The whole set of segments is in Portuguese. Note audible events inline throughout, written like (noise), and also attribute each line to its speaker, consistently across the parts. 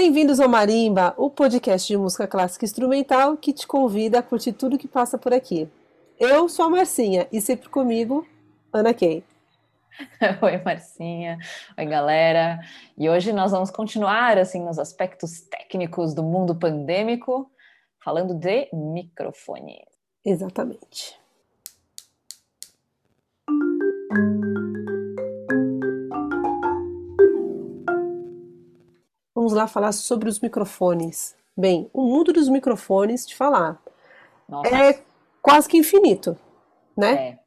Speaker 1: Bem-vindos ao Marimba, o podcast de música clássica instrumental que te convida a curtir tudo que passa por aqui. Eu sou a Marcinha e sempre comigo, Ana Kay. (laughs)
Speaker 2: Oi, Marcinha. Oi, galera. E hoje nós vamos continuar assim nos aspectos técnicos do mundo pandêmico, falando de microfone.
Speaker 1: Exatamente. Vamos lá falar sobre os microfones. Bem, o mundo dos microfones, te falar, Nossa. é quase que infinito, né? É.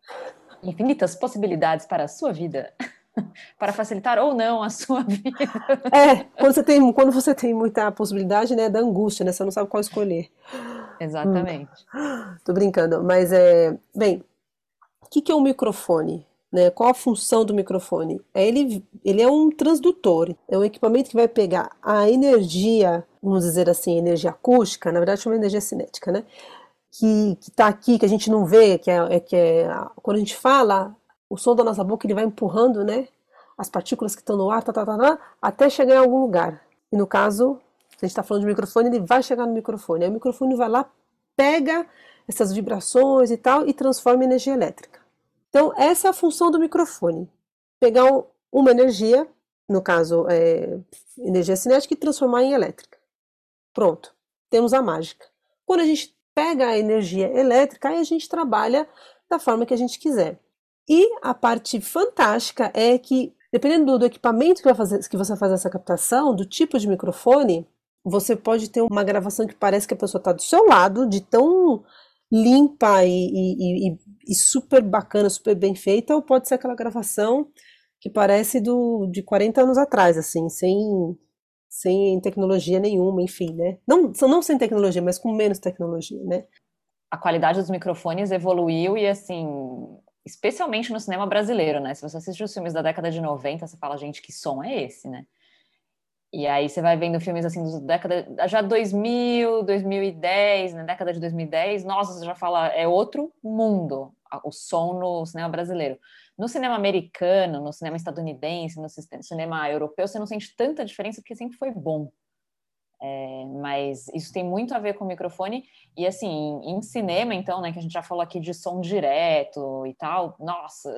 Speaker 2: Infinitas possibilidades para a sua vida. (laughs) para facilitar ou não a sua (laughs) vida.
Speaker 1: É, quando você tem, quando você tem muita possibilidade, né, da angústia, né? Você não sabe qual escolher.
Speaker 2: Exatamente.
Speaker 1: Hum. Tô brincando, mas é. Bem, o que, que é um microfone? Né? Qual a função do microfone? É ele, ele é um transdutor, é um equipamento que vai pegar a energia, vamos dizer assim, energia acústica, na verdade chama energia cinética, né? Que está aqui, que a gente não vê, que é, é, que é quando a gente fala, o som da nossa boca ele vai empurrando, né? As partículas que estão no ar, tá, tá, tá, tá, até chegar em algum lugar. E no caso, se a gente está falando de microfone, ele vai chegar no microfone. Aí o microfone vai lá, pega essas vibrações e tal e transforma em energia elétrica. Então, essa é a função do microfone: pegar uma energia, no caso, é, energia cinética, e transformar em elétrica. Pronto, temos a mágica. Quando a gente pega a energia elétrica, aí a gente trabalha da forma que a gente quiser. E a parte fantástica é que, dependendo do, equipamento que, fazer, que você faz essa captação, do tipo de microfone, você pode ter uma gravação que parece que a pessoa está do seu lado, de tão limpa e, e, e, e, super bacana, super bem feita, ou pode ser aquela gravação que parece do, de 40 anos atrás, assim, sem, sem tecnologia nenhuma, enfim, né? Não, não sem tecnologia, mas com menos tecnologia, né?
Speaker 2: A qualidade dos microfones evoluiu e, assim, especialmente no cinema brasileiro, né? Se você assiste os filmes da década de 90, você fala, gente, que som é esse, né? E aí você vai vendo filmes assim da década já 2000, 2010, na década de 2010, nossa, você já fala é outro mundo o som no cinema brasileiro. No cinema americano, no cinema estadunidense, no cinema europeu, você não sente tanta diferença porque sempre foi bom. É, mas isso tem muito a ver com o microfone e assim em cinema então né que a gente já falou aqui de som direto e tal nossa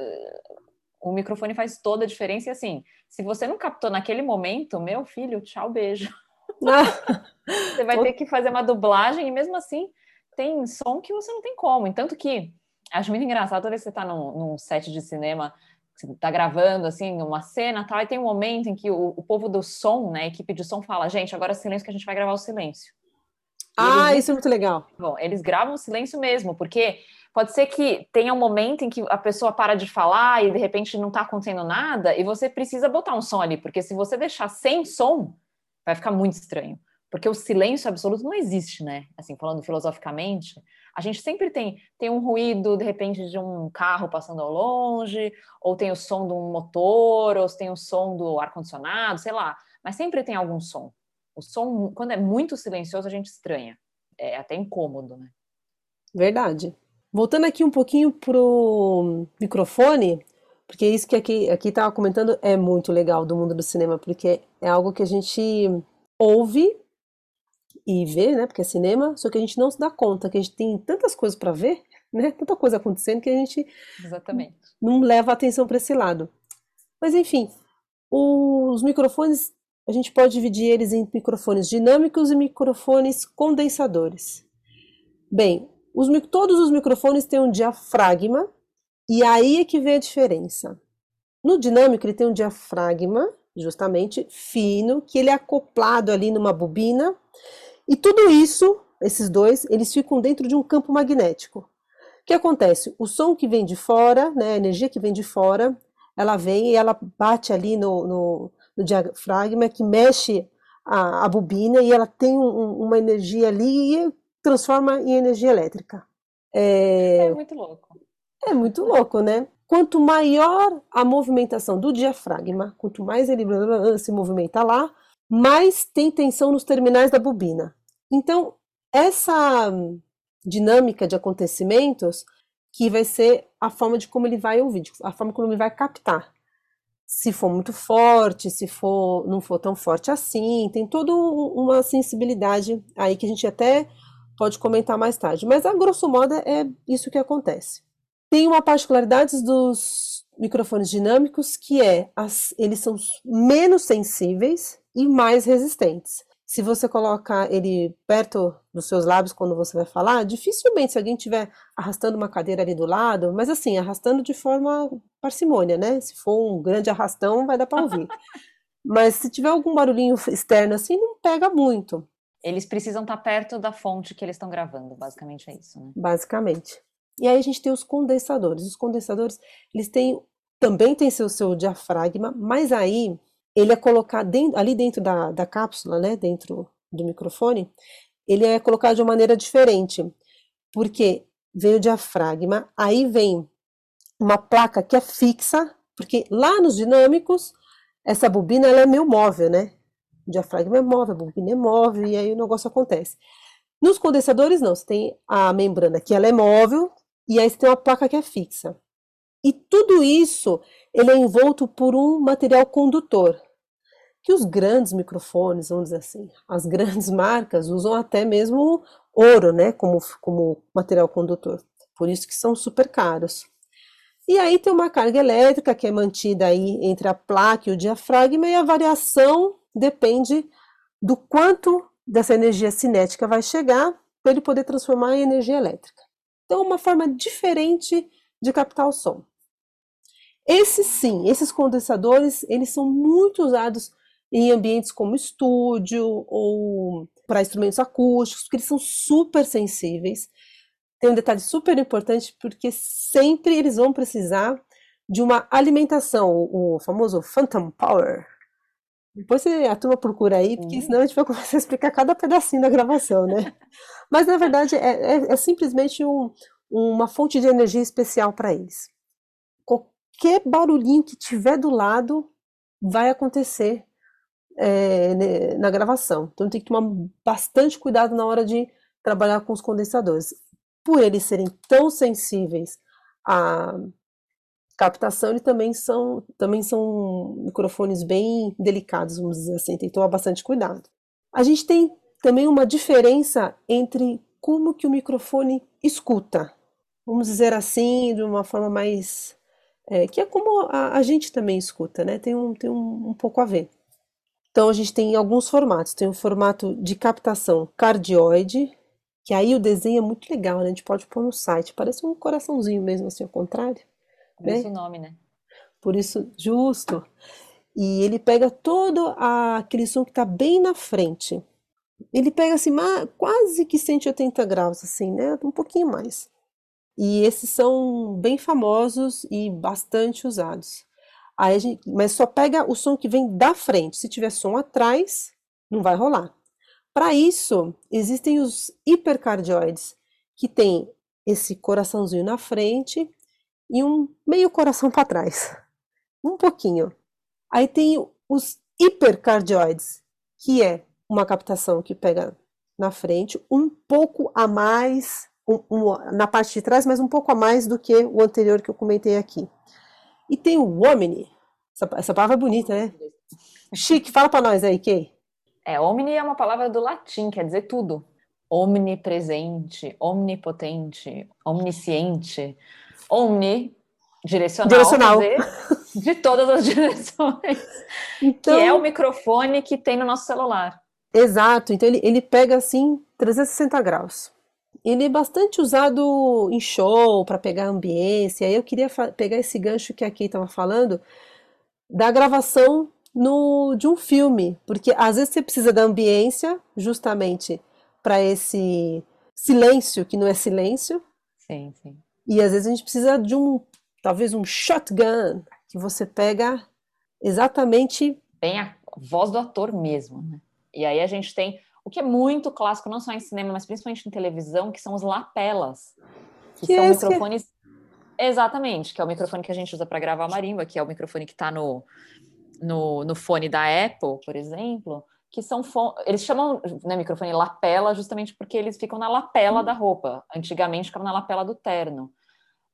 Speaker 2: o microfone faz toda a diferença. E assim, se você não captou naquele momento, meu filho, tchau, beijo. (laughs) (laughs) Você vai ter que fazer uma dublagem e mesmo assim tem som que você não tem como. Tanto que acho muito engraçado toda vez que você está num, num, set de cinema, você está gravando assim uma cena tal, e tem um momento em que o, o, povo do som, né, a equipe de som fala, gente, agora é silêncio que a gente vai gravar o silêncio.
Speaker 1: ah, eles... isso é muito legal.
Speaker 2: Bom, eles gravam o silêncio mesmo, porque Pode ser que tenha um momento em que a pessoa para de falar e de repente não está acontecendo nada e você precisa botar um som ali, porque se você deixar sem som, vai ficar muito estranho. Porque o silêncio absoluto não existe, né? Assim, falando filosoficamente, a gente sempre tem, tem um ruído, de repente, de um carro passando ao longe, ou tem o som de um motor, ou tem o som do ar-condicionado, sei lá. Mas sempre tem algum som. O som, quando é muito silencioso, a gente estranha. É até incômodo, né?
Speaker 1: Verdade. Voltando aqui um pouquinho pro microfone, porque isso que aqui aqui estava comentando é muito legal do mundo do cinema, porque é algo que a gente ouve e vê, né? Porque é cinema, só que a gente não se dá conta que a gente tem tantas coisas para ver, (laughs) né? Tanta coisa acontecendo que a gente
Speaker 2: Exatamente.
Speaker 1: não leva atenção para esse lado. Mas enfim, os microfones a gente pode dividir eles em microfones dinâmicos e microfones condensadores. Bem, os, todos os microfones têm um diafragma, e aí é que vem a diferença. No dinâmico, ele tem um diafragma, justamente, fino, que ele é acoplado ali numa bobina, e tudo isso, esses dois, eles ficam dentro de um campo magnético. O que acontece? O som que vem de fora, né, a energia que vem de fora, ela vem e ela bate ali no, no, no diafragma, que mexe a, a, bobina, e ela tem um, uma energia ali, e transforma em energia elétrica.
Speaker 2: É... é muito louco.
Speaker 1: É muito louco, né? Quanto maior a movimentação do diafragma, quanto mais ele se movimenta lá, mais tem tensão nos terminais da bobina. Então, essa dinâmica de acontecimentos que vai ser a forma de como ele vai ouvir, a forma como ele vai captar. se for muito forte, se for não for tão forte assim, tem toda uma sensibilidade aí que a gente até pode comentar mais tarde. Mas a grosso modo é isso que acontece. Tem uma particularidade dos microfones dinâmicos que é as, eles são menos sensíveis e mais resistentes. Se você colocar ele perto dos seus lábios quando você vai falar, dificilmente se alguém estiver arrastando uma cadeira ali do lado, mas assim, arrastando de forma parcimônia, né? Se for um grande arrastão, vai dar para ouvir. (laughs) mas se tiver algum barulhinho externo assim, não pega muito.
Speaker 2: Eles precisam estar tá perto da fonte que eles estão gravando, basicamente é isso, né?
Speaker 1: Basicamente. E aí a gente tem os condensadores. Os condensadores, eles têm também tem seu, seu diafragma, mas aí ele é colocado dentro, ali dentro da, da cápsula, né, dentro do microfone, ele é colocado de uma maneira diferente, porque vem o diafragma, aí vem uma placa que é fixa, porque lá nos dinâmicos, essa bobina ela é meio móvel, né? O diafragma é móvel, a bobina é móvel, e aí o negócio acontece. Nos condensadores, não, você tem a membrana que ela é móvel, e aí você tem uma placa que é fixa. E tudo isso ele é envolto por um material condutor, que os grandes microfones, vamos dizer assim, as grandes (laughs) marcas usam até mesmo ouro, né, como, como material condutor. Por isso que são super caros. E aí tem uma carga elétrica que é mantida aí entre a placa e o diafragma e a variação depende do quanto dessa energia cinética vai chegar para ele poder transformar em energia elétrica. Então, uma forma diferente de captar o som. Esses sim, esses condensadores, eles são muito usados em ambientes como estúdio ou para instrumentos acústicos, porque eles são super sensíveis. Tem um detalhe super importante, porque sempre eles vão precisar de uma alimentação, o, famoso Phantom Power. Depois a turma procura aí, porque senão a gente vai começar a explicar cada pedacinho da gravação, né? (laughs) Mas na verdade é, é, é simplesmente um, uma fonte de energia especial para eles qualquer barulhinho que tiver do lado vai acontecer é, na gravação. Então tem que tomar bastante cuidado na hora de trabalhar com os condensadores. Por eles serem tão sensíveis à captação, eles também são, também são microfones bem delicados, vamos dizer assim, tem que tomar bastante cuidado. A gente tem também uma diferença entre como que o microfone escuta. Vamos dizer assim, de uma forma mais é, que é como a, a, gente também escuta, né? Tem, um, tem um, um pouco a ver. Então a gente tem alguns formatos. Tem o formato de captação cardioide, que aí o desenho é muito legal, né? A gente pode pôr no site, parece um coraçãozinho mesmo, assim, ao contrário.
Speaker 2: Por né? isso o nome, né?
Speaker 1: Por isso, justo. E ele pega todo a, aquele som que está bem na frente. Ele pega assim, quase que 180 graus, assim, né? Um pouquinho mais. E esses são bem famosos e bastante usados. Aí gente, mas só pega o som que vem da frente. Se tiver som atrás, não vai rolar. Para isso, existem os hipercardioides, que tem esse coraçãozinho na frente e um meio coração para trás. Um pouquinho. Aí tem os hipercardioides, que é uma captação que pega na frente, um pouco a mais um, um, na parte de trás, mas um pouco a mais do que o anterior que eu comentei aqui. E tem o Omni. Essa, essa palavra é bonita, né? Chique, fala para nós aí, Kay.
Speaker 2: É, Omni é uma palavra do latim, quer dizer tudo. Omnipresente, omnipotente, omnisciente. Omni, direcional,
Speaker 1: direcional.
Speaker 2: de todas as (laughs) direções. Então, que é o microfone que tem no nosso celular.
Speaker 1: Exato, então ele, ele pega assim 360 graus ele é bastante usado em show para pegar ambiência. Aí eu queria pegar esse gancho que a Kay estava falando da gravação no, de um filme, porque às vezes você precisa da ambiência justamente para esse silêncio que não é silêncio.
Speaker 2: Sim, sim.
Speaker 1: E às vezes a gente precisa de um, talvez um shotgun que você pega exatamente
Speaker 2: bem a voz do ator mesmo, né? E aí a gente tem o que é muito clássico, não só em cinema, mas principalmente em televisão, que são os lapelas, que, que são microfones. Que... Exatamente, que é o microfone que a gente usa para gravar marimba, que é o microfone que está no, no, no fone da Apple, por exemplo, que são eles chamam né, microfone lapela justamente porque eles ficam na lapela hum. da roupa. Antigamente ficavam na lapela do terno.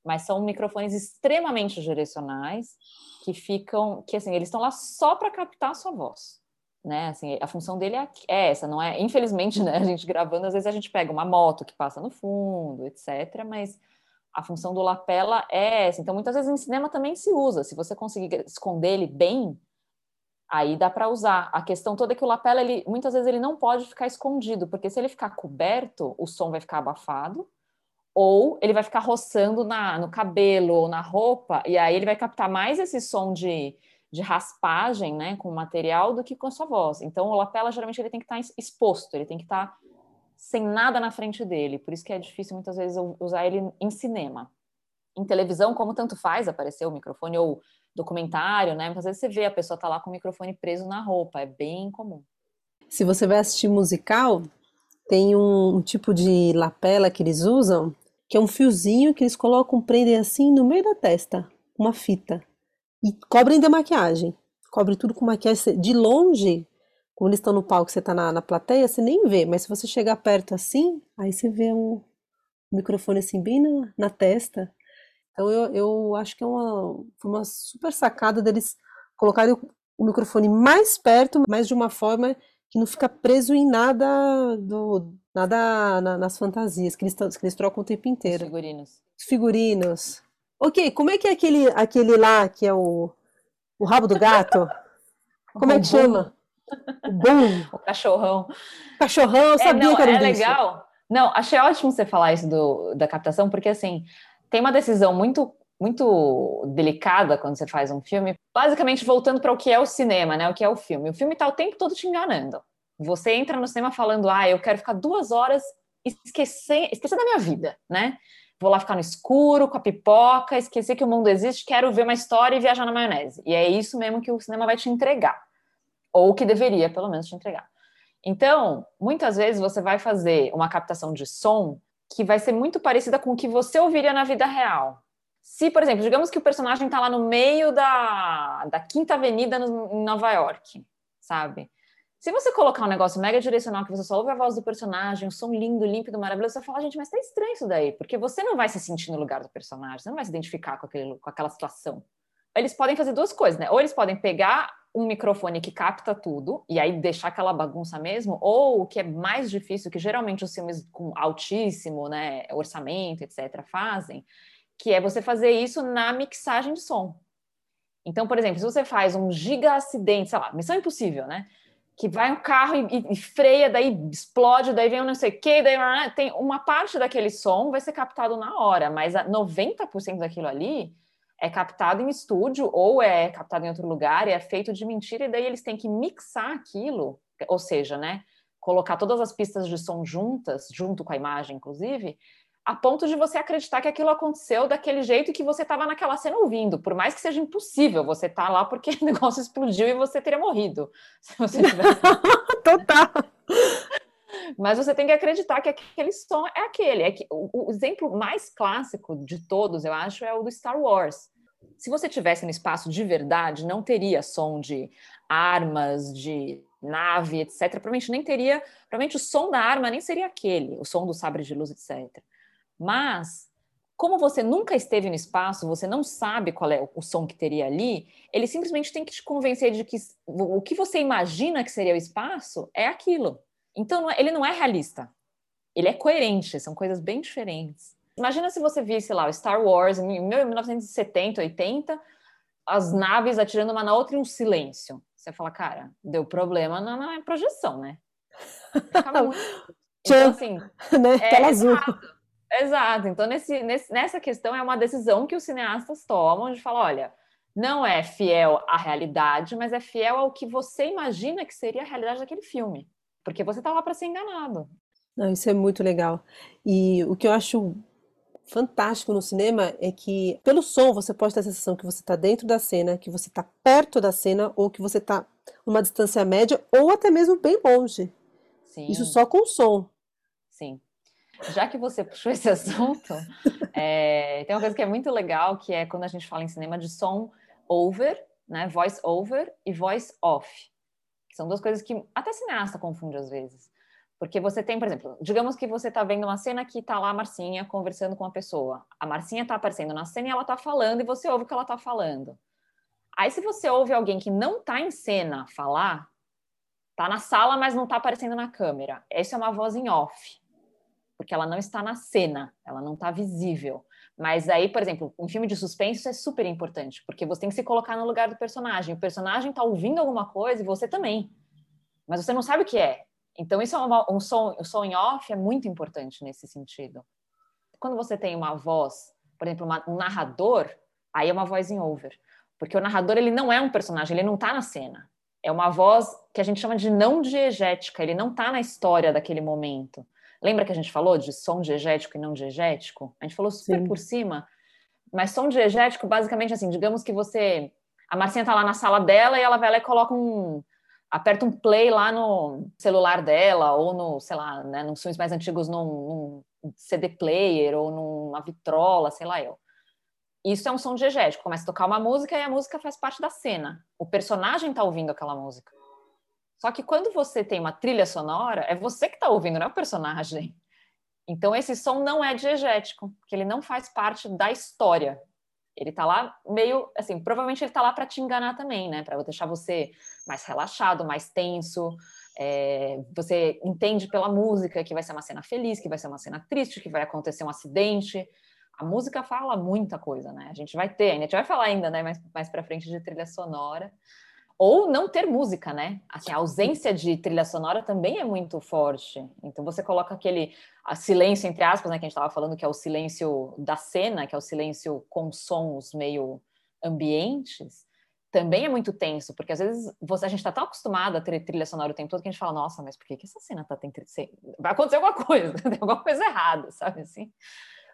Speaker 2: mas são microfones extremamente direcionais que ficam, que assim, eles estão lá só para captar a sua voz, né? Assim, a função dele é, é, essa, não é? Infelizmente, né? A gente gravando, às vezes a gente pega uma moto que passa no fundo, etc. Mas a função do lapela é essa. Então, muitas vezes em cinema também se usa. Se você conseguir esconder ele bem, aí dá para usar. A questão toda é que o lapela, ele, muitas vezes ele não pode ficar escondido, porque se ele ficar coberto, o som vai ficar abafado ou ele vai ficar roçando na, no cabelo ou na roupa, e aí ele vai captar mais esse som de, de raspagem, né, com o material, do que com a sua voz. Então, o lapela, geralmente, ele tem que estar tá exposto, ele tem que estar tá sem nada na frente dele, por isso que é difícil, muitas vezes, usar ele em cinema. Em televisão, como tanto faz aparecer o microfone, ou documentário, né, muitas vezes você vê a pessoa tá lá com o microfone preso na roupa, é bem comum.
Speaker 1: Se você vai assistir musical, tem um, um tipo de lapela que eles usam, que é um fiozinho que eles colocam, prendem assim no meio da testa, uma fita. E cobrem da maquiagem. Cobre tudo com maquiagem. De longe, quando eles estão no palco, você está na, na plateia, você nem vê. Mas se você chegar perto assim, aí você vê um microfone assim bem na, na testa. Então eu, eu acho que é uma, foi uma super sacada deles colocarem o, o microfone mais perto, mas de uma forma que não fica preso em nada do nada na, nas fantasias que eles, que eles trocam o tempo inteiro.
Speaker 2: Os figurinos.
Speaker 1: Os figurinos. Ok, como é que é aquele, aquele lá que é o, o rabo do gato? (laughs) Como é que chama?
Speaker 2: O boom. (laughs) O cachorrão.
Speaker 1: Cachorrão, eu é, sabia é, não, que era
Speaker 2: É legal. Não, achei ótimo você falar isso do, da captação, porque assim, tem uma decisão muito muito delicada quando você faz um filme, basicamente voltando para o que é o cinema, né? O que é o filme. O filme está o tempo todo te enganando. Você entra no cinema falando, ah, eu quero ficar duas horas esquecer, esquecer da minha vida, né? Vou lá ficar no escuro, com a pipoca, esquecer que o mundo existe, quero ver uma história e viajar na maionese. E é isso mesmo que o cinema vai te entregar. Ou que deveria, pelo menos, te entregar. Então, muitas vezes você vai fazer uma captação de som que vai ser muito parecida com o que você ouviria na vida real. Se, por exemplo, digamos que o personagem está lá no meio da, da Quinta Avenida no, em Nova York, sabe? Se você colocar um negócio mega direcional que você só ouve a voz do personagem, um som lindo, límpido, maravilhoso, você fala, gente, mas tá estranho isso daí, porque você não vai se sentir no lugar do personagem, você não vai se identificar com, aquele, com aquela situação. Eles podem fazer duas coisas, né? Ou eles podem pegar um microfone que capta tudo e aí deixar aquela bagunça mesmo, ou o que é mais difícil, que geralmente os filmes com altíssimo né, orçamento, etc., fazem, que é você fazer isso na mixagem de som. Então, por exemplo, se você faz um giga acidente, sei lá, missão impossível, né? que vai um carro e, e, freia, daí explode, daí vem um não sei o quê, daí tem uma parte daquele som vai ser captado na hora, mas 90% daquilo ali é captado em estúdio ou é captado em outro lugar e é feito de mentira, e daí eles têm que mixar aquilo, ou seja, né, colocar todas as pistas de som juntas, junto com a imagem, inclusive, a ponto de você acreditar que aquilo aconteceu daquele jeito que você estava naquela cena ouvindo, por mais que seja impossível você estar tá lá porque (laughs) o negócio explodiu e você teria morrido. Se você (laughs) tivesse...
Speaker 1: Total.
Speaker 2: Mas você tem que acreditar que aquele som é aquele. É que, o, o exemplo mais clássico de todos, eu acho, é o do Star Wars. Se você tivesse no espaço de verdade, não teria som de armas, de nave, etc. Provavelmente nem teria, provavelmente o som da arma nem seria aquele, o som do sabre de luz, etc. Mas, como você nunca esteve no espaço, você não sabe qual é o som que teria ali, ele simplesmente tem que te convencer de que o que você imagina que seria o espaço é aquilo. Então, é, ele não é realista. Ele é coerente, são coisas bem diferentes. Imagina se você visse lá o Star Wars em 1970, 80, as naves atirando uma na outra e um silêncio. Você fala, cara, deu problema na, na projeção, né? Muito...
Speaker 1: Então, assim, (laughs) né? É, Tela azul.
Speaker 2: Exato. Então, nesse, nesse, nessa questão, é uma decisão que os cineastas tomam de falar: olha, não é fiel à realidade, mas é fiel ao que você imagina que seria a realidade daquele filme. Porque você está lá para ser enganado.
Speaker 1: Não, isso é muito legal. E o que eu acho fantástico no cinema é que, pelo som, você pode ter a sensação que você está dentro da cena, que você está perto da cena, ou que você está numa distância média, ou até mesmo bem longe. Sim. Isso só com o som.
Speaker 2: Sim. Já que você (laughs) puxou esse assunto, é, tem uma coisa que é muito legal, que é quando a gente fala em cinema de som over, né, voice over e voice off. São duas coisas que até cineasta confunde às vezes. Porque você tem, por exemplo, digamos que você está vendo uma cena que está lá a Marcinha conversando com uma pessoa. A Marcinha está aparecendo na cena e ela está falando e você ouve o que ela está falando. Aí, se você ouve alguém que não está em cena falar, está na sala, mas não está aparecendo na câmera. Essa é uma voz em off, porque ela não está na cena, ela não está visível. Mas aí, por exemplo, um filme de suspense é super importante, porque você tem que se colocar no lugar do personagem. O personagem está ouvindo alguma coisa e você também. Mas você não sabe o que é. Então, isso é uma, um som, o som em off é muito importante nesse sentido. Quando você tem uma voz, por exemplo, uma, um narrador, aí é uma voz em over. Porque o narrador, ele não é um personagem, ele não está na cena. É uma voz que a gente chama de não diegética, ele não está na história daquele momento. Lembra que a gente falou de som diegético e não diegético? A gente falou super Sim. por cima. Mas som diegético, basicamente assim, digamos que você. A Marcinha tá lá na sala dela e ela vai lá e coloca um. Aperta um play lá no celular dela, ou no, sei lá, né, nos filmes mais antigos, num, num CD player, ou numa vitrola, sei lá eu. Isso é um som diegético. Começa a tocar uma música e a música faz parte da cena. O personagem tá ouvindo aquela música. Só que quando você tem uma trilha sonora, é você que está ouvindo, não é o personagem. Então esse som não é diegético, porque ele não faz parte da história. Ele está lá meio, assim, provavelmente ele está lá para te enganar também, né? Para deixar você mais relaxado, mais tenso. É, você entende pela música que vai ser uma cena feliz, que vai ser uma cena triste, que vai acontecer um acidente. A música fala muita coisa, né? A gente vai ter, a gente vai falar ainda, né? Mais, mais para frente de trilha sonora ou não ter música, né? Assim, a ausência de trilha sonora também é muito forte. Então você coloca aquele silêncio entre aspas, né, que a gente estava falando que é o silêncio da cena, que é o silêncio com sons meio ambientes, também é muito tenso, porque às vezes você, a gente está tão acostumado a ter trilha sonora o tempo todo que a gente fala, nossa, mas por que, que essa cena tá tem vai acontecer alguma coisa, (laughs) tem alguma coisa errada, sabe assim?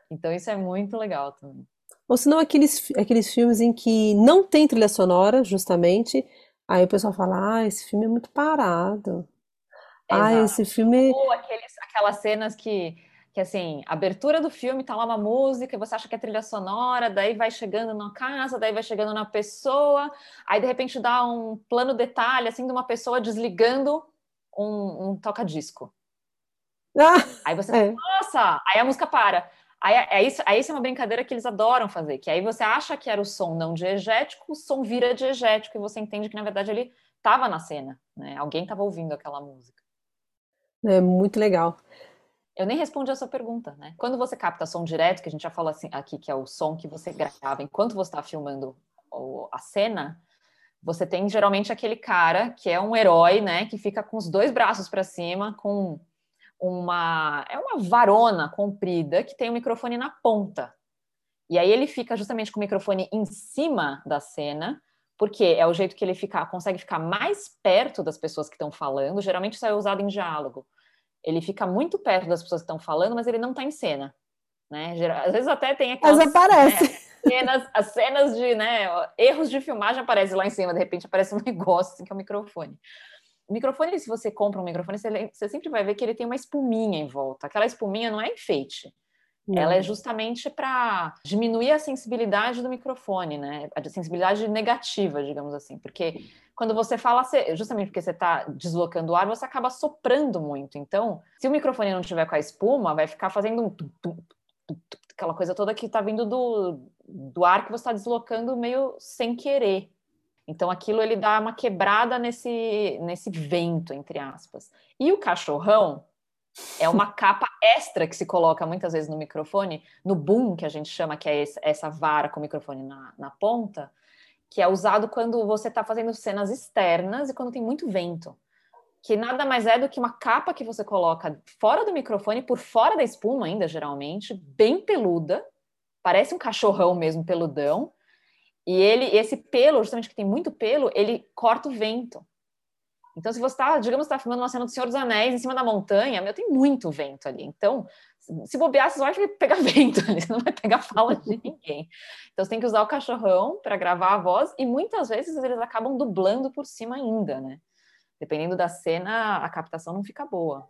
Speaker 2: Então isso é muito legal também.
Speaker 1: Ou senão aqueles, aqueles filmes em que não tem trilha sonora, justamente, Aí o pessoal fala, ah, esse filme é muito parado. Ah, esse filme.
Speaker 2: Ou aqueles, aquelas cenas que, que, assim, abertura do filme tá lá uma música e você acha que é trilha sonora, daí vai chegando na casa, daí vai chegando na pessoa, aí de repente dá um plano detalhe, assim, de uma pessoa desligando um, um toca-disco. Ah, aí você é. nossa! Aí a música para. Aí, é isso, aí isso é uma brincadeira que eles adoram fazer, que aí você acha que era o som não diegético, o som vira diegético e você entende que na verdade ele estava na cena, né? Alguém estava ouvindo aquela música.
Speaker 1: É muito legal.
Speaker 2: Eu nem respondi a sua pergunta, né? Quando você capta som direto, que a gente já falou assim, aqui, que é o som que você grava enquanto você está filmando a cena, você tem geralmente aquele cara que é um herói, né? Que fica com os dois braços para cima, com uma é uma varona comprida que tem o um microfone na ponta. E aí ele fica justamente com o microfone em cima da cena, porque é o jeito que ele fica, consegue ficar mais perto das pessoas que estão falando. Geralmente isso é usado em diálogo. Ele fica muito perto das pessoas que estão falando, mas ele não está em cena. Né? Às vezes até tem aquelas...
Speaker 1: Mas aparece. Né,
Speaker 2: cenas, as cenas de né, erros de filmagem aparecem lá em cima, de repente aparece um (laughs) negócio assim, que é o microfone. O microfone, se você compra um microfone, você, você, sempre vai ver que ele tem uma espuminha em volta. Aquela espuminha não é enfeite. Não. Ela é justamente para diminuir a sensibilidade do microfone, né? A sensibilidade negativa, digamos assim. Porque quando você fala, justamente porque você está deslocando o ar, você acaba soprando muito. Então, se o microfone não tiver com a espuma, vai ficar fazendo um tum, tum, tum, aquela coisa toda que está vindo do, do ar que você está deslocando meio sem querer. Então aquilo ele dá uma quebrada nesse, nesse vento, entre aspas. E o cachorrão é uma (laughs) capa extra que se coloca muitas vezes no microfone, no boom, que a gente chama, que é essa vara com o microfone na, na ponta, que é usado quando você está fazendo cenas externas e quando tem muito vento. Que nada mais é do que uma capa que você coloca fora do microfone, por fora da espuma ainda, geralmente, bem peluda, parece um cachorrão mesmo, peludão, e ele, esse pelo, justamente que tem muito pelo, ele corta o vento. Então, se você está, digamos, está filmando uma cena do Senhor dos Anéis em cima da montanha, meu, tem muito vento ali. Então, se bobear, você vai pegar (laughs) vento ali, você não vai pegar fala de ninguém. Então, você tem que usar o cachorrão para gravar a voz e muitas vezes eles acabam dublando por cima ainda, né? Dependendo da cena, a captação não fica boa.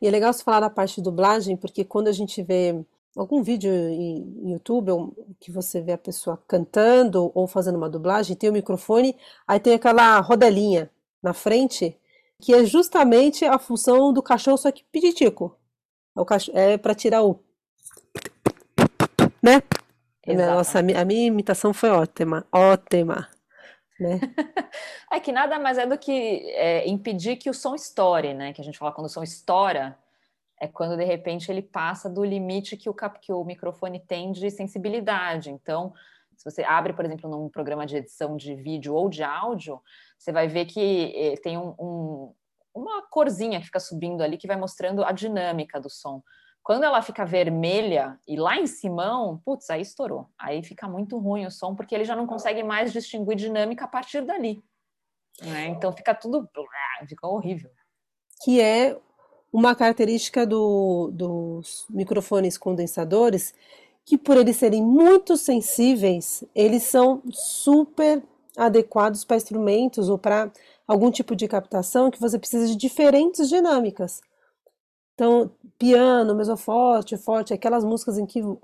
Speaker 1: E é legal você falar da parte de dublagem, porque quando a gente vê algum vídeo em YouTube que você vê a pessoa cantando ou fazendo uma dublagem, tem o microfone, aí tem aquela rodelinha na frente que é justamente a função do cachorro, só que pititico. É, é para tirar o. Né? Nossa, a minha imitação foi ótima, ótima. Né? (laughs)
Speaker 2: é que nada mais é do que é, impedir que o som estoure, né? Que a gente fala quando o som estoura, é quando de repente ele passa do limite que o, que o microfone tem de sensibilidade. Então, se você abre, por exemplo, num programa de edição de vídeo ou de áudio, você vai ver que eh, tem um, um, uma corzinha que fica subindo ali que vai mostrando a dinâmica do som. Quando ela fica vermelha e lá em cima, putz, aí estourou. Aí fica muito ruim o som, porque ele já não consegue mais distinguir dinâmica a partir dali. Né? Então fica tudo. fica horrível.
Speaker 1: Que é uma característica do, dos microfones condensadores que por eles serem muito sensíveis, eles são super adequados para instrumentos ou para algum tipo de captação que você precisa de diferentes dinâmicas. Então, piano, mesoforte, forte, aquelas músicas em que. Eu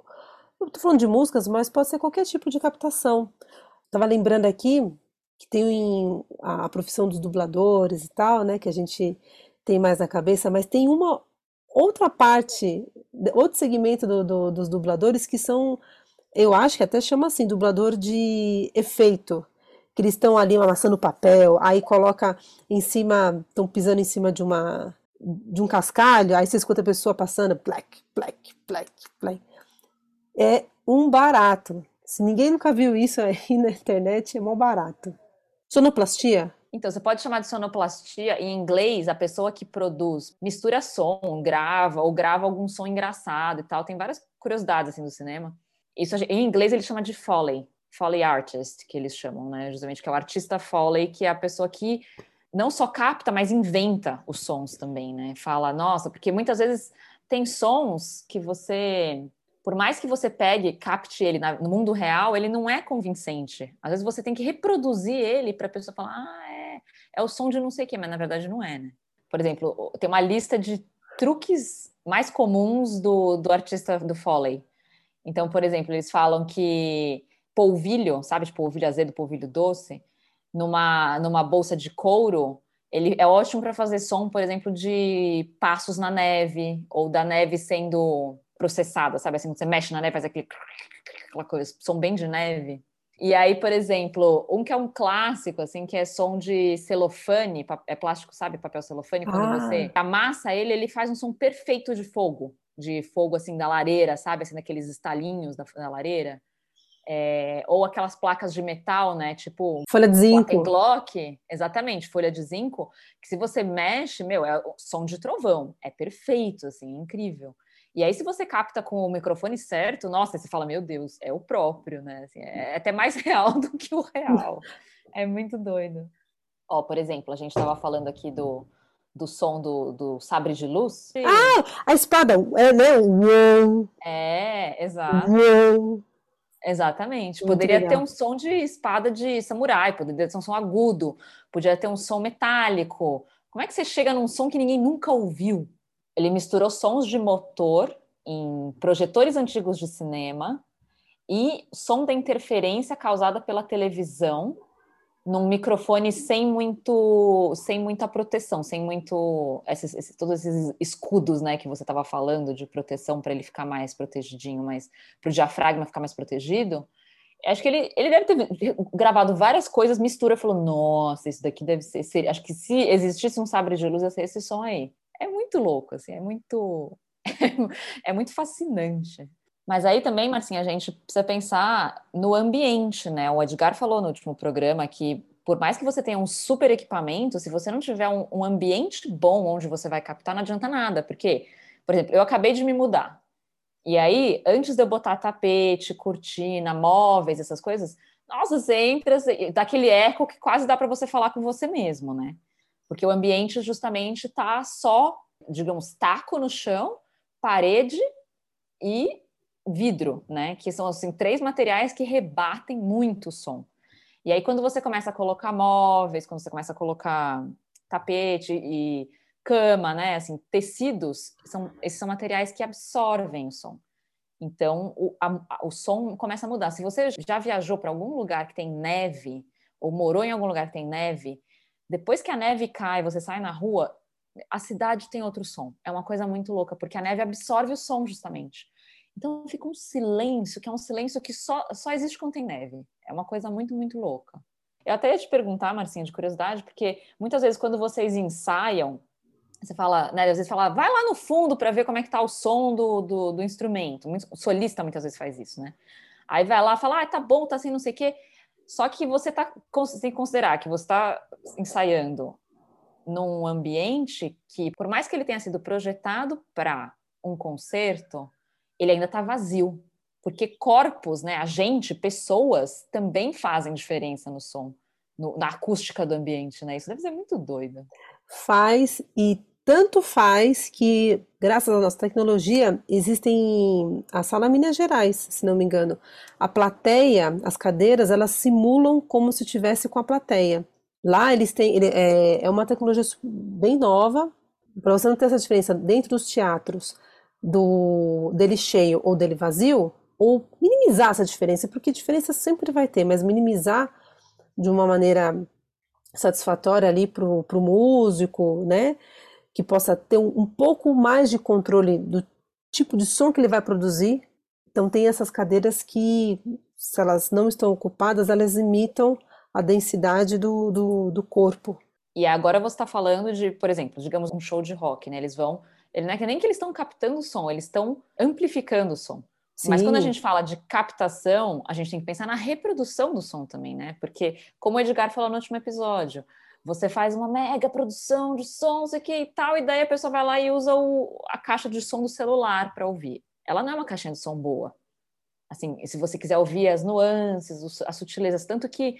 Speaker 1: estou falando de músicas, mas pode ser qualquer tipo de captação. Estava lembrando aqui que tem a profissão dos dubladores e tal, né, que a gente tem mais na cabeça, mas tem uma outra parte, outro segmento do, do, dos dubladores que são, eu acho que até chama assim, dublador de efeito. Que eles estão ali amassando papel, aí coloca em cima, estão pisando em cima de uma de um cascalho, aí você escuta a pessoa passando, black, black, black, black. É um barato. Se ninguém nunca viu isso aí (laughs) na internet, é mó barato. Sonoplastia
Speaker 2: então, você pode chamar de sonoplastia, em inglês, a pessoa que produz, mistura som, grava, ou grava algum som engraçado e tal. Tem várias curiosidades, assim, do cinema. Isso, em inglês, ele chama de Foley, Foley Artist, que eles chamam, né? Justamente, que é o artista Foley, que é a pessoa que não só capta, mas inventa os sons também, né? Fala, nossa, porque muitas vezes tem sons que você por mais que você pegue, capte ele no mundo real, ele não é convincente. Às vezes você tem que reproduzir ele para a pessoa falar, ah, é, é o som de não sei o quê, mas na verdade não é, né? Por exemplo, tem uma lista de truques mais comuns do, do artista do Foley. Então, por exemplo, eles falam que polvilho, sabe, de polvilho azedo, polvilho doce, numa, numa bolsa de couro, ele é ótimo para fazer som, por exemplo, de passos na neve, ou da neve sendo processada, sabe? Assim, você mexe na neve, faz aquele aquela coisa, som bem de neve. E aí, por exemplo, um que é um clássico, assim, que é som de celofane, é plástico, sabe? Papel celofane, quando ah. você amassa ele, ele faz um som perfeito de fogo, de fogo, assim, da lareira, sabe? Assim, daqueles estalinhos da, da lareira. É, ou aquelas placas de metal, né? Tipo
Speaker 1: folha de zinco.
Speaker 2: Glock, exatamente, folha de zinco, que se você mexe, meu, é som de trovão, é perfeito, assim, é incrível. E aí, se você capta com o microfone certo, nossa, você fala, meu Deus, é o próprio, né? Assim, é até mais (laughs) real do que o real. É muito doido. Ó, por exemplo, a gente estava falando aqui do, do som do, do sabre de luz.
Speaker 1: Ah, a espada, é, né? Uou.
Speaker 2: É, exato.
Speaker 1: Uou.
Speaker 2: Exatamente. Muito poderia legal. ter um som de espada de samurai, poderia ter um som agudo, poderia ter um som metálico. Como é que você chega num som que ninguém nunca ouviu? Ele misturou sons de motor em projetores antigos de cinema e som da interferência causada pela televisão num microfone sem muito sem muita proteção, sem muito esses, esses, todos esses escudos, né, que você estava falando de proteção para ele ficar mais protegidinho, mas para o diafragma ficar mais protegido. Acho que ele, ele deve ter gravado várias coisas, mistura, falou: Nossa, isso daqui deve ser. acho que se existisse um sabre de luz, ia ser esse som aí é muito louco, assim, é muito (laughs) é muito fascinante. Mas aí também, Marcinha, a gente precisa pensar no ambiente, né? O Edgar falou no último programa que por mais que você tenha um super equipamento, se você não tiver um, um ambiente bom onde você vai captar, não adianta nada. Porque, por exemplo, eu acabei de me mudar. E aí, antes de eu botar tapete, cortina, móveis, essas coisas, nossa, você entra, daquele eco que quase dá para você falar com você mesmo, né? Porque o ambiente justamente está só, digamos, taco no chão, parede e vidro, né? Que são assim três materiais que rebatem muito o som. E aí quando você começa a colocar móveis, quando você começa a colocar tapete e cama, né? Assim, tecidos, são, esses são materiais que absorvem o som. Então, o, a, o som começa a mudar. Se você já viajou para algum lugar que tem neve, ou morou em algum lugar que tem neve, Depois que a neve cai, você sai na rua, a cidade tem outro som. É uma coisa muito louca, porque a neve absorve o som justamente. Então fica um silêncio, que é um silêncio que só, só existe quando tem neve. É uma coisa muito, muito louca. Eu até ia te perguntar, Marcinha, de curiosidade, porque muitas vezes quando vocês ensaiam, você fala, né, às vezes fala, vai lá no fundo para ver como é que tá o som do, do, do, instrumento. O solista muitas vezes faz isso, né? Aí vai lá fala, ah, tá bom, tá assim, não sei o quê. Só que você tá, tem que considerar que você está ensaiando num ambiente que, por mais que ele tenha sido projetado para um concerto, ele ainda está vazio. Porque corpos, né, a gente, pessoas, também fazem diferença no som, no, na acústica do ambiente, né? Isso deve ser muito doido.
Speaker 1: Faz, e tanto faz que, graças à nossa tecnologia, existem a sala Minas Gerais, se não me engano. A plateia, as cadeiras, elas simulam como se tivesse com a plateia. Lá eles têm, ele, é, é uma tecnologia bem nova, para você não ter essa diferença dentro dos teatros, do dele cheio ou dele vazio, ou minimizar essa diferença, porque diferença sempre vai ter, mas minimizar de uma maneira satisfatória ali para o músico, né? Que possa ter um, pouco mais de controle do tipo de som que ele vai produzir. Então tem essas cadeiras que, se elas não estão ocupadas, elas imitam a densidade do, do, do corpo.
Speaker 2: E agora você está falando de, por exemplo, digamos um show de rock, né? Eles vão. Ele não é que nem que eles estão captando o som, eles estão amplificando o som. Sim. Mas quando a gente fala de captação, a gente tem que pensar na reprodução do som também, né? Porque, como o Edgar falou no último episódio, você faz uma mega produção de sons e que tal, e daí a pessoa vai lá e usa o, a caixa de som do celular para ouvir. Ela não é uma caixinha de som boa. Assim, se você quiser ouvir as nuances, as sutilezas, tanto que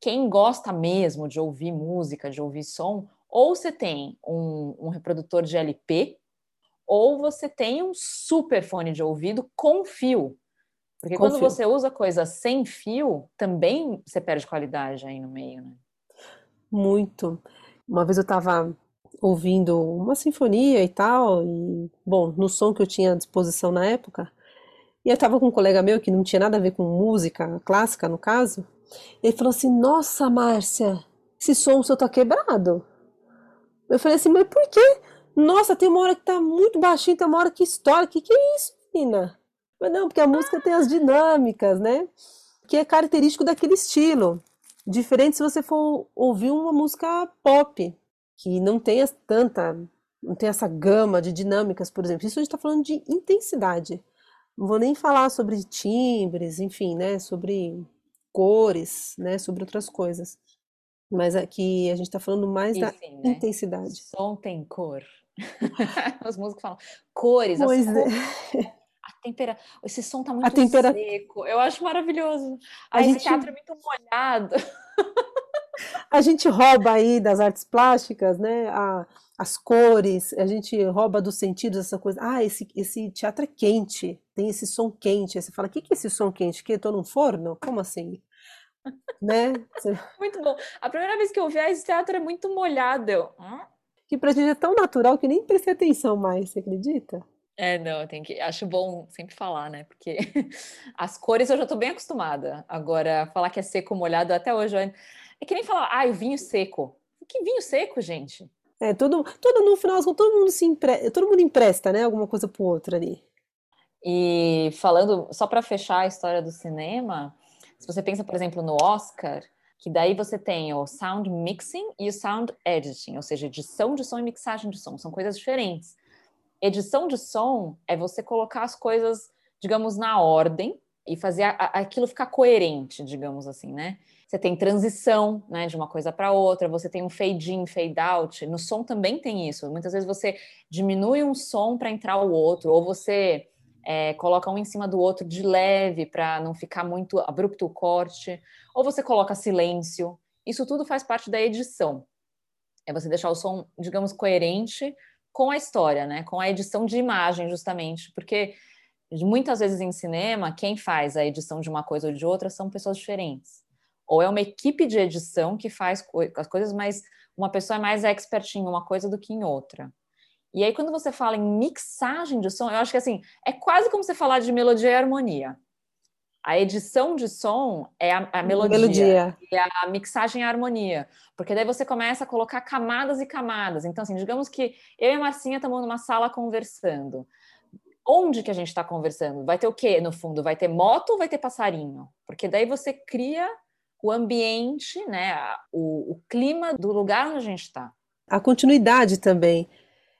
Speaker 2: quem gosta mesmo de ouvir música, de ouvir som, ou você tem um, um reprodutor de LP, ou você tem um super fone de ouvido com fio. Porque com quando fio. você usa coisa sem fio, também você perde qualidade aí no meio, né?
Speaker 1: Muito. Uma vez eu estava ouvindo uma sinfonia e tal, e, bom, no som que eu tinha à disposição na época, e eu estava com um colega meu que não tinha nada a ver com música clássica, no caso, ele falou assim: Nossa, Márcia, esse som seu tá quebrado. Eu falei assim, mas por quê? Nossa, tem uma hora que tá muito baixinho, tem uma hora que estoura. Que que é isso, menina? Mas não, porque a música tem as dinâmicas, né? Que é característico daquele estilo. Diferente se você for ouvir uma música pop, que não tem tanta, não tem essa gama de dinâmicas, por exemplo. Isso a gente está falando de intensidade. Não vou nem falar sobre timbres, enfim, né? Sobre cores, né? Sobre outras coisas. Mas aqui a gente está falando mais da né? intensidade.
Speaker 2: Som tem cor. (laughs) Os músicos falam cores, pois as cores. É. (laughs) Tempera... Esse som tá muito a tempera... seco. Eu acho maravilhoso. A gente... Esse teatro é muito molhado. (laughs)
Speaker 1: A gente rouba aí das artes plásticas, né? A, as cores, a gente rouba dos sentidos essa coisa. Ah, esse, esse teatro é quente, tem esse som quente. Aí você fala, o que, que é esse som quente? Que eu tô num forno? Como assim? né? (laughs)
Speaker 2: Muito bom. A primeira vez que eu vi ah, esse teatro é muito molhado. Eu... Hum?
Speaker 1: que pra gente é tão natural que nem prestei atenção mais, você acredita?
Speaker 2: É, não, tem que. Acho bom sempre falar, né? Porque (laughs) as cores eu já tô bem acostumada. Agora, falar que é seco molhado até hoje. É que nem falar, ah, o vinho seco. Que vinho seco, gente?
Speaker 1: É, todo, todo no final, todo mundo se empre... todo mundo empresta, né? Alguma coisa pro outro ali.
Speaker 2: E falando, só para fechar a história do cinema, se você pensa, por exemplo, no Oscar, que daí você tem o sound mixing e o sound editing, ou seja, edição de som e mixagem de som, são coisas diferentes. Edição de som é você colocar as coisas, digamos, na ordem e fazer a, aquilo ficar coerente, digamos assim, né? Você tem transição, né, de uma coisa para outra, você tem um fade in, fade out. No som também tem isso. Muitas vezes você diminui um som para entrar o outro, ou você é, coloca um em cima do outro de leve para não ficar muito abrupto o corte, ou você coloca silêncio. Isso tudo faz parte da edição. É você deixar o som, digamos, coerente com a história, né? Com a edição de imagem, justamente, porque muitas vezes em cinema, quem faz a edição de uma coisa ou de outra são pessoas diferentes. Ou é uma equipe de edição que faz as coisas, mas uma pessoa é mais expert em uma coisa do que em outra. E aí, quando você fala em mixagem de som, eu acho que assim, é quase como você falar de melodia e harmonia. A edição de som é a, a melodia,
Speaker 1: Melodia.
Speaker 2: e a mixagem e a harmonia. Porque daí você começa a colocar camadas e camadas. Então, assim, digamos que eu e a Marcinha estamos numa sala conversando. Onde que a gente está conversando? Vai ter o quê no fundo? Vai ter moto ou vai ter passarinho? Porque daí você cria o ambiente, né? O, o clima do lugar onde a gente está.
Speaker 1: A continuidade também.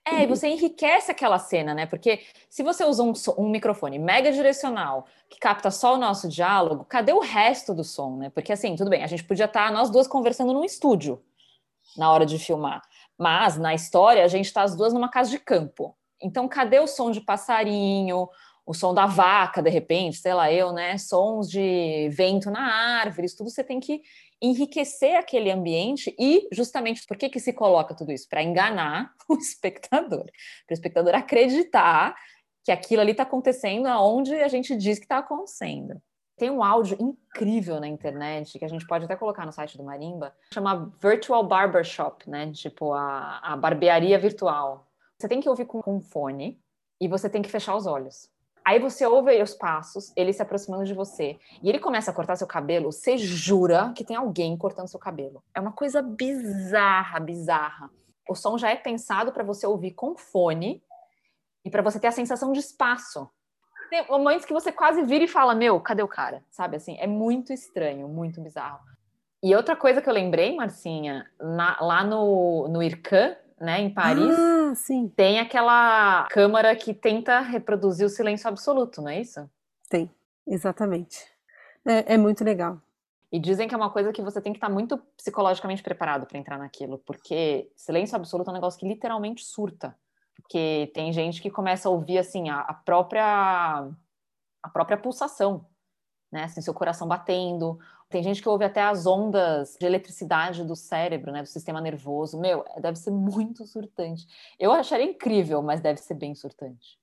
Speaker 2: É, e você enriquece aquela cena, né? Porque se você usa um, um microfone mega direcional que capta só o nosso diálogo, cadê o resto do som, né? Porque assim, tudo bem, a gente podia estar nós duas conversando num estúdio na hora de filmar, mas na história a gente está as duas numa casa de campo. Então, cadê o som de passarinho, o som da vaca, de repente, sei lá, eu, né? Sons de vento na árvore, isso tudo você tem que enriquecer aquele ambiente e justamente por que que se coloca tudo isso? Para enganar (laughs) o espectador, para o espectador acreditar que aquilo ali está acontecendo aonde a gente diz que está acontecendo. Tem um áudio incrível na internet que a gente pode até colocar no site do Marimba, chama Virtual Barbershop, né? Tipo a, a barbearia virtual. Você tem que ouvir com, com fone e você tem que fechar os olhos. Aí você ouve os passos, ele se aproximando de você, e ele começa a cortar seu cabelo, você jura que tem alguém cortando seu cabelo. É uma coisa bizarra, bizarra. O som já é pensado para você ouvir com fone e para você ter a sensação de espaço. Tem momentos que você quase vira e fala: Meu, cadê o cara? Sabe assim? É muito estranho, muito bizarro. E outra coisa que eu lembrei, Marcinha, na- lá no, no IRCAN, né, em Paris,
Speaker 1: Ah, sim,
Speaker 2: tem aquela câmara que tenta reproduzir o silêncio absoluto, não é isso?
Speaker 1: tem. Exatamente. É, é muito legal.
Speaker 2: E dizem que é uma coisa que você tem que estar muito psicologicamente preparado para entrar naquilo, porque silêncio absoluto é um negócio que literalmente surta. Porque tem gente que começa a ouvir assim a, a própria a própria pulsação, né? Assim, seu coração batendo. Tem gente que ouve até as ondas de eletricidade do cérebro, né? Do sistema nervoso. Meu, deve ser muito surtante. Eu acharia incrível, mas deve ser bem surtante.